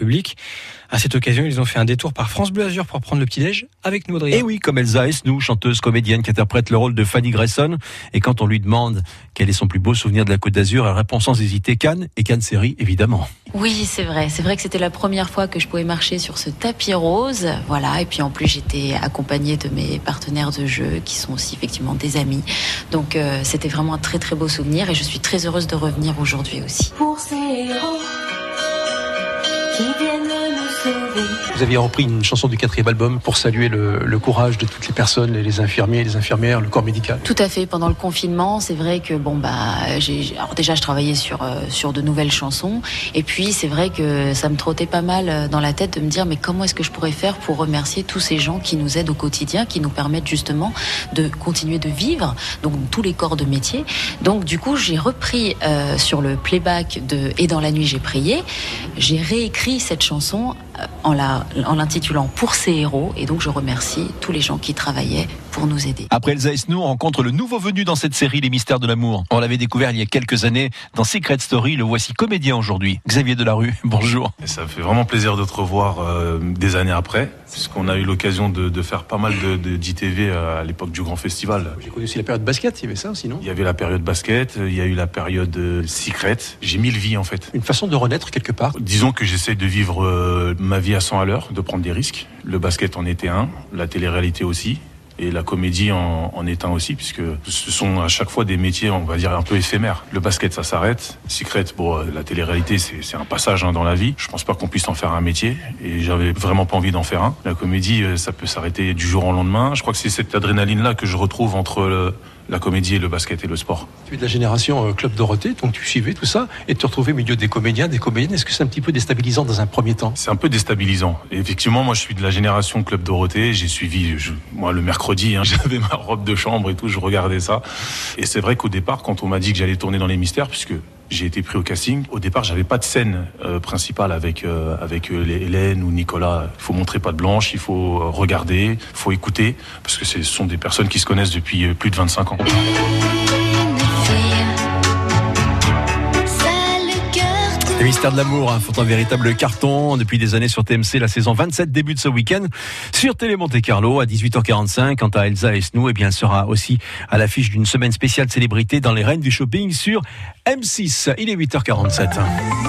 public. À cette occasion, ils ont fait un détour par France Bleu Azur pour prendre le petit-déj avec nous, Audrey. Et oui, comme Elsa nous, chanteuse, comédienne qui interprète le rôle de Fanny Grayson. Et quand on lui demande quel est son plus beau souvenir de la Côte d'Azur, elle répond sans hésiter Cannes et Cannes série, évidemment. Oui, c'est vrai. C'est vrai que c'était la première fois que je pouvais marcher sur ce tapis rose. Voilà. Et puis en plus, j'étais accompagnée de mes partenaires de jeu qui sont aussi effectivement des amis. Donc euh, c'était vraiment un très très beau souvenir et je suis très heureuse de revenir aujourd'hui aussi. Pour ces héros qui viennent nous sauver. Vous aviez repris une chanson du quatrième album pour saluer le, le courage de toutes les personnes, les, les infirmiers, les infirmières, le corps médical. Tout à fait. Pendant le confinement, c'est vrai que bon bah, j'ai alors déjà je travaillais sur euh, sur de nouvelles chansons et puis c'est vrai que ça me trottait pas mal euh, dans la tête de me dire mais comment est-ce que je pourrais faire pour remercier tous ces gens qui nous aident au quotidien, qui nous permettent justement de continuer de vivre, donc tous les corps de métier. Donc du coup j'ai repris euh, sur le playback de Et dans la nuit j'ai prié, j'ai réécrit cette chanson en la en l'intitulant Pour ces héros et donc je remercie tous les gens qui travaillaient pour nous aider. Après Elsa Esnou, on rencontre le nouveau venu dans cette série Les Mystères de l'amour. On l'avait découvert il y a quelques années dans Secret Story. Le voici comédien aujourd'hui. Xavier Delarue, bonjour. Et ça fait vraiment plaisir de te revoir euh, des années après, puisqu'on a eu l'occasion de, de faire pas mal de, de d'ITV euh, à l'époque du grand festival. J'ai connu aussi la période basket, il y avait ça aussi, non? Il y avait la période basket, il y a eu la période euh, secret. J'ai mille vies en fait. Une façon de renaître quelque part. Disons que j'essaie de vivre euh, ma vie à 100 à l'heure, de prendre des risques. Le basket en était un, la télé-réalité aussi. Et la comédie en, en est un aussi, puisque ce sont à chaque fois des métiers, on va dire, un peu éphémères. Le basket, ça s'arrête. Secret, bon, euh, la télé-réalité, c'est un passage hein, dans la vie. Je pense pas qu'on puisse en faire un métier, et j'avais vraiment pas envie d'en faire un. La comédie, euh, ça peut s'arrêter du jour au lendemain. Je crois que c'est cette adrénaline-là que je retrouve entre le- la comédie et le basket et le sport. Tu es de la génération euh, Club Dorothée, donc tu suivais tout ça, et te retrouver au milieu des comédiens, des comédiennes. Est-ce que c'est un petit peu déstabilisant dans un premier temps? C'est un peu déstabilisant. Et effectivement, moi, je suis de la génération Club Dorothée. J'ai suivi, je- moi, le mercredi, hein, j'avais ma robe de chambre et tout, je regardais ça. Et c'est vrai qu'au départ, quand on m'a dit que j'allais tourner dans les mystères, puisque j'ai été pris au casting, au départ, j'avais pas de scène euh, principale avec euh, avec euh, Hélène ou Nicolas. Il faut montrer pas de blanche, il faut regarder, il faut écouter, parce que ce sont des personnes qui se connaissent depuis plus de 25 ans. Les Mystères de l'amour hein, font un véritable carton depuis des années sur TMC. La saison 27 débute ce week-end sur Télé Monte Carlo à 18h45. Quant à Elsa Esnou, eh bien, elle sera aussi à l'affiche d'une semaine spéciale célébrité dans les Reines du Shopping sur M6. Il est 8h47.